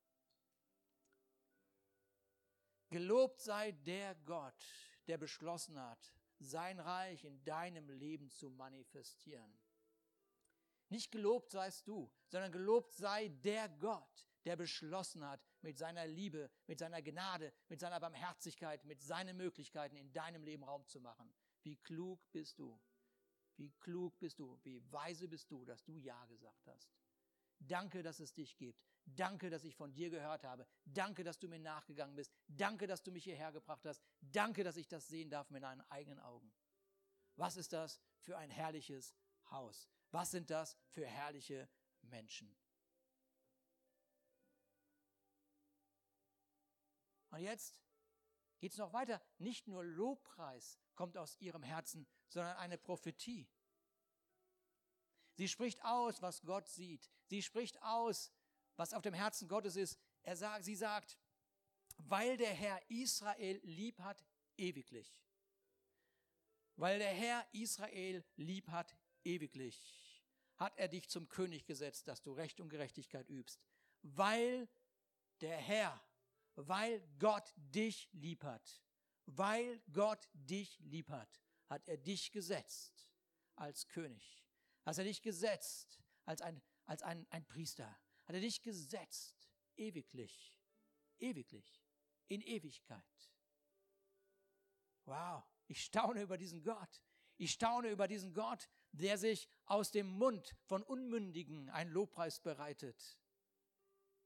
B: Gelobt sei der Gott, der beschlossen hat, sein Reich in deinem Leben zu manifestieren. Nicht gelobt seist du, sondern gelobt sei der Gott, der beschlossen hat, mit seiner Liebe, mit seiner Gnade, mit seiner Barmherzigkeit, mit seinen Möglichkeiten in deinem Leben Raum zu machen. Wie klug bist du? Wie klug bist du? Wie weise bist du, dass du Ja gesagt hast? Danke, dass es dich gibt. Danke, dass ich von dir gehört habe. Danke, dass du mir nachgegangen bist. Danke, dass du mich hierher gebracht hast. Danke, dass ich das sehen darf mit deinen eigenen Augen. Was ist das für ein herrliches Haus? Was sind das für herrliche Menschen? Und jetzt geht es noch weiter. Nicht nur Lobpreis kommt aus ihrem Herzen, sondern eine Prophetie. Sie spricht aus, was Gott sieht. Sie spricht aus, was auf dem Herzen Gottes ist. Er sagt, sie sagt, weil der Herr Israel lieb hat, ewiglich. Weil der Herr Israel lieb hat, ewiglich, hat er dich zum König gesetzt, dass du Recht und Gerechtigkeit übst. Weil der Herr, weil Gott dich lieb hat, weil Gott dich lieb hat, hat er dich gesetzt als König. Hat er dich gesetzt als ein, als ein, ein Priester. Hat er dich gesetzt ewiglich, ewiglich, in Ewigkeit. Wow, ich staune über diesen Gott. Ich staune über diesen Gott, der sich aus dem Mund von Unmündigen einen Lobpreis bereitet.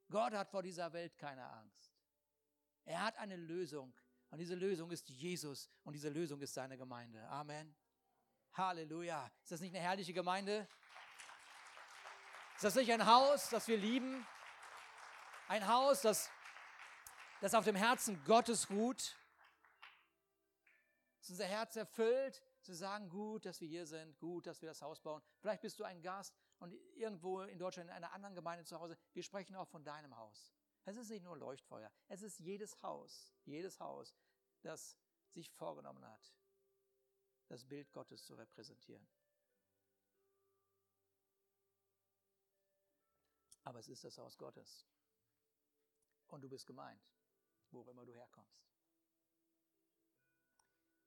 B: Gott hat vor dieser Welt keine Angst. Er hat eine Lösung. Und diese Lösung ist Jesus. Und diese Lösung ist seine Gemeinde. Amen. Halleluja. Ist das nicht eine herrliche Gemeinde? Ist das nicht ein Haus, das wir lieben? Ein Haus, das, das auf dem Herzen Gottes ruht? Ist unser Herz erfüllt, zu sagen, gut, dass wir hier sind, gut, dass wir das Haus bauen. Vielleicht bist du ein Gast und irgendwo in Deutschland in einer anderen Gemeinde zu Hause. Wir sprechen auch von deinem Haus. Es ist nicht nur Leuchtfeuer, es ist jedes Haus, jedes Haus, das sich vorgenommen hat, das Bild Gottes zu repräsentieren. Aber es ist das Haus Gottes. Und du bist gemeint, wo immer du herkommst.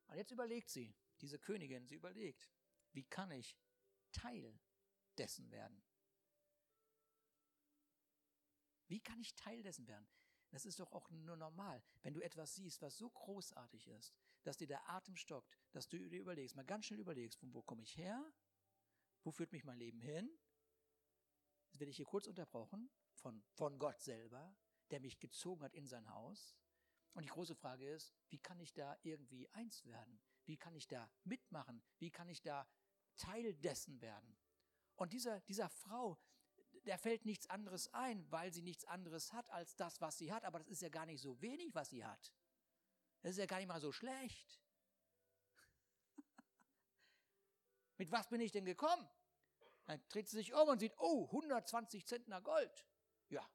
B: Und jetzt überlegt sie, diese Königin, sie überlegt, wie kann ich Teil dessen werden? Wie kann ich Teil dessen werden? Das ist doch auch nur normal, wenn du etwas siehst, was so großartig ist, dass dir der Atem stockt, dass du dir überlegst, mal ganz schnell überlegst, von wo komme ich her? Wo führt mich mein Leben hin? Jetzt werde ich hier kurz unterbrochen von, von Gott selber, der mich gezogen hat in sein Haus. Und die große Frage ist, wie kann ich da irgendwie eins werden? Wie kann ich da mitmachen? Wie kann ich da Teil dessen werden? Und dieser, dieser Frau, der fällt nichts anderes ein, weil sie nichts anderes hat als das, was sie hat. Aber das ist ja gar nicht so wenig, was sie hat. Das ist ja gar nicht mal so schlecht. Mit was bin ich denn gekommen? Dann dreht sie sich um und sieht, oh, 120 Zentner Gold. Ja.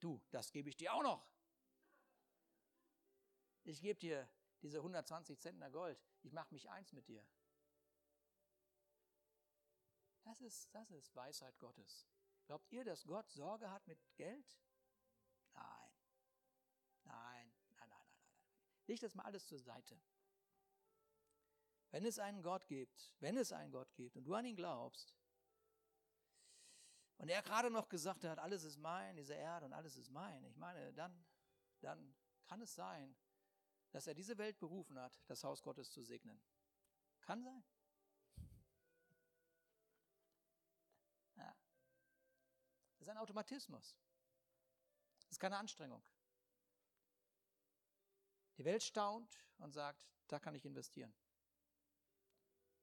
B: Du, das gebe ich dir auch noch. Ich gebe dir diese 120 Zentner Gold. Ich mache mich eins mit dir. Das ist, das ist Weisheit Gottes. Glaubt ihr, dass Gott Sorge hat mit Geld? Nein. Nein, nein, nein, nein, nein. Leg das mal alles zur Seite. Wenn es einen Gott gibt, wenn es einen Gott gibt und du an ihn glaubst, und er gerade noch gesagt hat, alles ist mein, diese Erde und alles ist mein, ich meine, dann, dann kann es sein, dass er diese Welt berufen hat, das Haus Gottes zu segnen. Kann sein. Ist ein Automatismus. Das ist keine Anstrengung. Die Welt staunt und sagt, da kann ich investieren.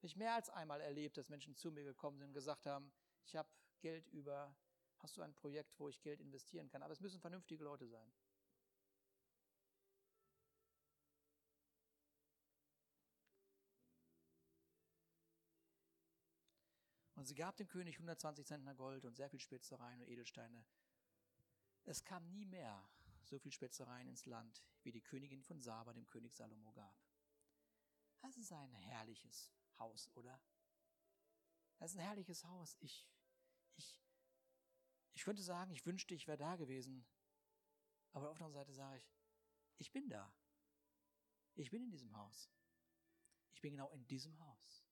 B: Ich mehr als einmal erlebt, dass Menschen zu mir gekommen sind und gesagt haben, ich habe Geld über, hast du ein Projekt, wo ich Geld investieren kann? Aber es müssen vernünftige Leute sein. Und sie gab dem König 120 Zentner Gold und sehr viel Spitzereien und Edelsteine. Es kam nie mehr so viel Spitzereien ins Land, wie die Königin von Saba dem König Salomo gab. Das ist ein herrliches Haus, oder? Das ist ein herrliches Haus. Ich, ich, ich könnte sagen, ich wünschte, ich wäre da gewesen. Aber auf der anderen Seite sage ich, ich bin da. Ich bin in diesem Haus. Ich bin genau in diesem Haus.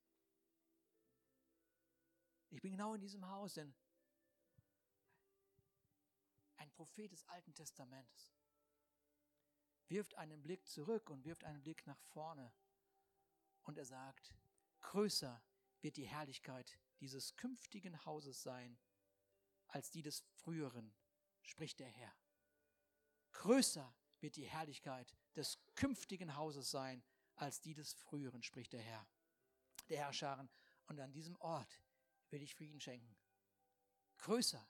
B: Ich bin genau in diesem Haus, denn ein Prophet des Alten Testamentes wirft einen Blick zurück und wirft einen Blick nach vorne. Und er sagt, größer wird die Herrlichkeit dieses künftigen Hauses sein als die des früheren, spricht der Herr. Größer wird die Herrlichkeit des künftigen Hauses sein als die des früheren, spricht der Herr. Der Herrscharen. Und an diesem Ort will ich Frieden schenken. Größer.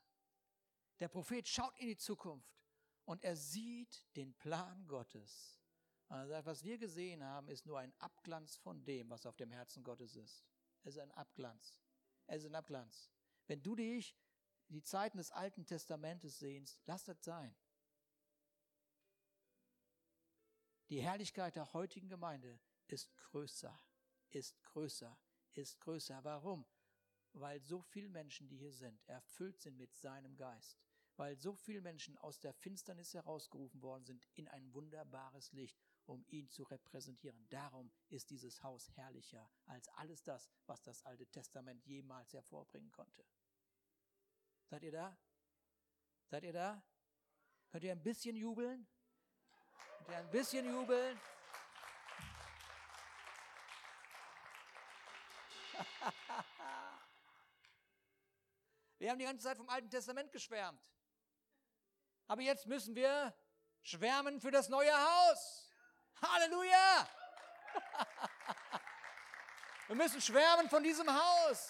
B: Der Prophet schaut in die Zukunft und er sieht den Plan Gottes. Also was wir gesehen haben, ist nur ein Abglanz von dem, was auf dem Herzen Gottes ist. Es ist ein Abglanz. Es ist ein Abglanz. Wenn du dich die Zeiten des Alten Testamentes sehnst, lass das sein. Die Herrlichkeit der heutigen Gemeinde ist größer, ist größer, ist größer. Warum? Weil so viele Menschen, die hier sind, erfüllt sind mit seinem Geist. Weil so viele Menschen aus der Finsternis herausgerufen worden sind in ein wunderbares Licht, um ihn zu repräsentieren. Darum ist dieses Haus herrlicher als alles das, was das Alte Testament jemals hervorbringen konnte. Seid ihr da? Seid ihr da? Könnt ihr ein bisschen jubeln? Könnt ihr ein bisschen jubeln? Wir haben die ganze Zeit vom Alten Testament geschwärmt. Aber jetzt müssen wir schwärmen für das neue Haus. Halleluja! Wir müssen schwärmen von diesem Haus,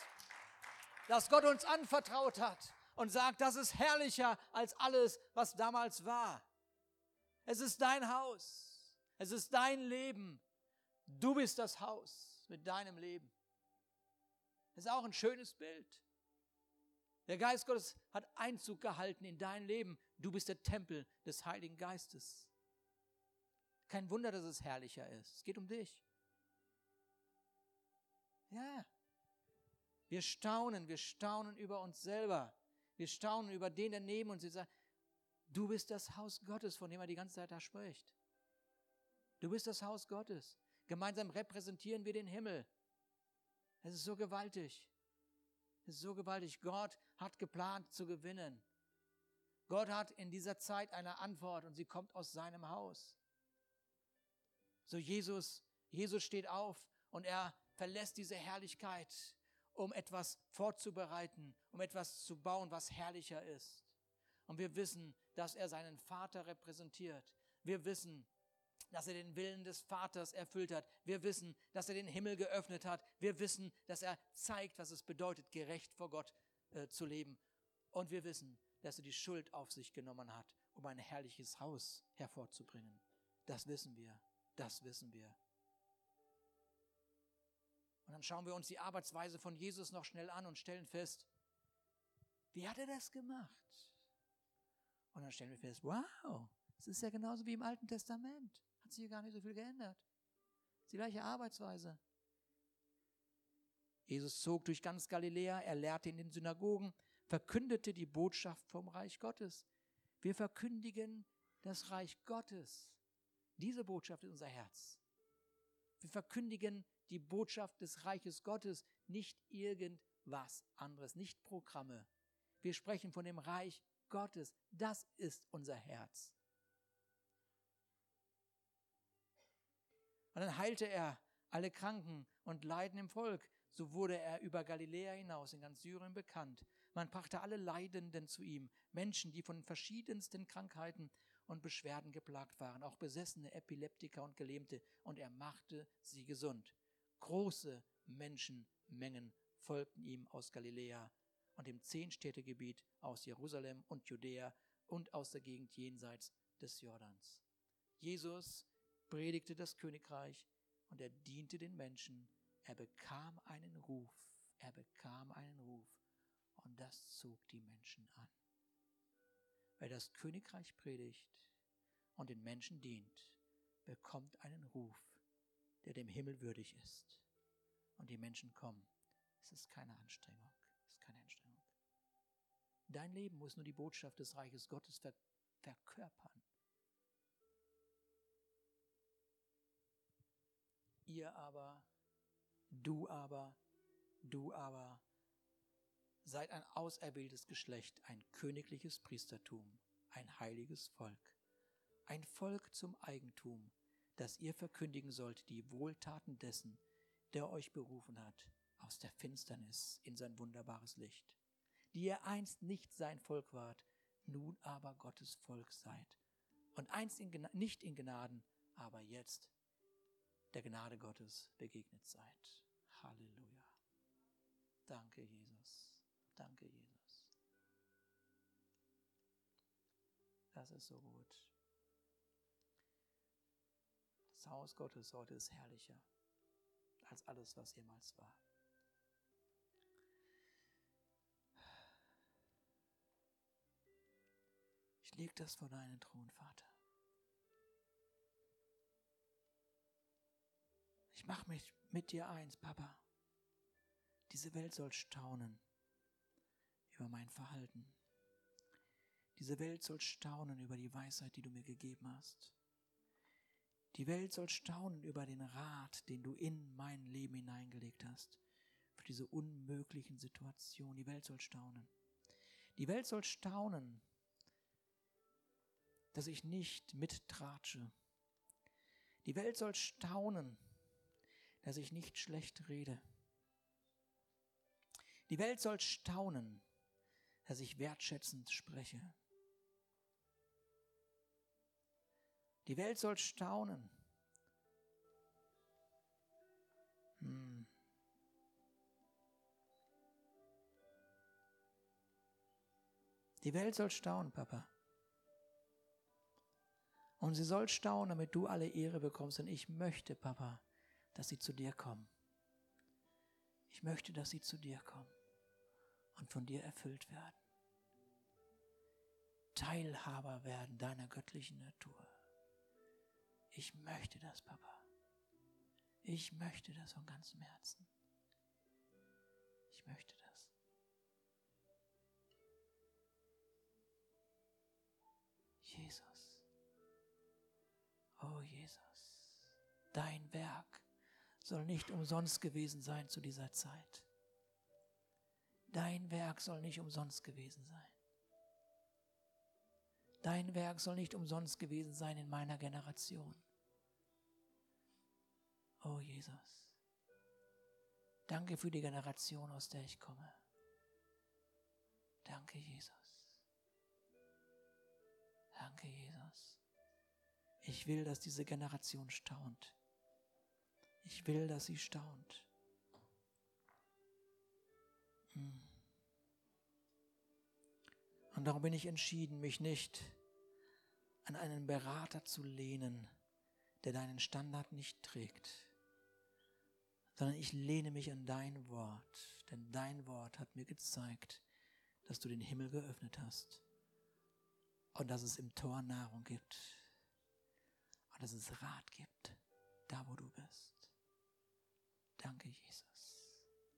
B: das Gott uns anvertraut hat und sagt, das ist herrlicher als alles, was damals war. Es ist dein Haus. Es ist dein Leben. Du bist das Haus mit deinem Leben. Das ist auch ein schönes Bild. Der Geist Gottes hat Einzug gehalten in dein Leben. Du bist der Tempel des Heiligen Geistes. Kein Wunder, dass es herrlicher ist. Es geht um dich. Ja. Wir staunen, wir staunen über uns selber. Wir staunen über den, der neben uns. Sagt, du bist das Haus Gottes, von dem er die ganze Zeit da spricht. Du bist das Haus Gottes. Gemeinsam repräsentieren wir den Himmel. Es ist so gewaltig. Ist so gewaltig. Gott hat geplant zu gewinnen. Gott hat in dieser Zeit eine Antwort und sie kommt aus seinem Haus. So Jesus, Jesus steht auf und er verlässt diese Herrlichkeit, um etwas vorzubereiten, um etwas zu bauen, was herrlicher ist. Und wir wissen, dass er seinen Vater repräsentiert. Wir wissen, dass er den Willen des Vaters erfüllt hat. Wir wissen, dass er den Himmel geöffnet hat. Wir wissen, dass er zeigt, was es bedeutet, gerecht vor Gott äh, zu leben. Und wir wissen, dass er die Schuld auf sich genommen hat, um ein herrliches Haus hervorzubringen. Das wissen wir. Das wissen wir. Und dann schauen wir uns die Arbeitsweise von Jesus noch schnell an und stellen fest, wie hat er das gemacht? Und dann stellen wir fest, wow, es ist ja genauso wie im Alten Testament. Hier gar nicht so viel geändert. Die gleiche Arbeitsweise. Jesus zog durch ganz Galiläa, er lehrte in den Synagogen, verkündete die Botschaft vom Reich Gottes. Wir verkündigen das Reich Gottes. Diese Botschaft ist unser Herz. Wir verkündigen die Botschaft des Reiches Gottes, nicht irgendwas anderes, nicht Programme. Wir sprechen von dem Reich Gottes. Das ist unser Herz. Und dann heilte er alle Kranken und Leiden im Volk. So wurde er über Galiläa hinaus in ganz Syrien bekannt. Man brachte alle Leidenden zu ihm, Menschen, die von verschiedensten Krankheiten und Beschwerden geplagt waren, auch besessene Epileptiker und Gelähmte, und er machte sie gesund. Große Menschenmengen folgten ihm aus Galiläa und dem Zehnstädtegebiet aus Jerusalem und Judäa und aus der Gegend jenseits des Jordans. Jesus predigte das Königreich und er diente den Menschen. Er bekam einen Ruf. er bekam einen Ruf und das zog die Menschen an. Wer das Königreich predigt und den Menschen dient, bekommt einen Ruf, der dem Himmel würdig ist. Und die Menschen kommen. Es ist keine Anstrengung. Es ist keine Anstrengung. Dein Leben muss nur die Botschaft des Reiches Gottes ver verkörpern. Ihr aber, du aber, du aber seid ein auserwähltes Geschlecht, ein königliches Priestertum, ein heiliges Volk, ein Volk zum Eigentum, das ihr verkündigen sollt die Wohltaten dessen, der euch berufen hat, aus der Finsternis in sein wunderbares Licht, die ihr einst nicht sein Volk wart, nun aber Gottes Volk seid, und einst in nicht in Gnaden, aber jetzt der Gnade Gottes begegnet seid. Halleluja. Danke, Jesus. Danke, Jesus. Das ist so gut. Das Haus Gottes heute ist herrlicher als alles, was jemals war. Ich lege das vor deinen Thron, Vater. Ich mache mich mit dir eins, Papa. Diese Welt soll staunen über mein Verhalten. Diese Welt soll staunen über die Weisheit, die du mir gegeben hast. Die Welt soll staunen über den Rat, den du in mein Leben hineingelegt hast. Für diese unmöglichen Situationen. Die Welt soll staunen. Die Welt soll staunen, dass ich nicht mittratsche. Die Welt soll staunen, dass ich nicht schlecht rede. Die Welt soll staunen, dass ich wertschätzend spreche. Die Welt soll staunen. Hm. Die Welt soll staunen, Papa. Und sie soll staunen, damit du alle Ehre bekommst. Und ich möchte, Papa, dass sie zu dir kommen. Ich möchte, dass sie zu dir kommen und von dir erfüllt werden. Teilhaber werden deiner göttlichen Natur. Ich möchte das, Papa. Ich möchte das von ganzem Herzen. Ich möchte das. Jesus. Oh Jesus. Dein Werk soll nicht umsonst gewesen sein zu dieser Zeit. Dein Werk soll nicht umsonst gewesen sein. Dein Werk soll nicht umsonst gewesen sein in meiner Generation. Oh Jesus, danke für die Generation, aus der ich komme. Danke Jesus. Danke Jesus. Ich will, dass diese Generation staunt. Ich will, dass sie staunt. Hm. Und darum bin ich entschieden, mich nicht an einen Berater zu lehnen, der deinen Standard nicht trägt, sondern ich lehne mich an dein Wort, denn dein Wort hat mir gezeigt, dass du den Himmel geöffnet hast und dass es im Tor Nahrung gibt und dass es Rat gibt, da wo du bist. Danke, Jesus.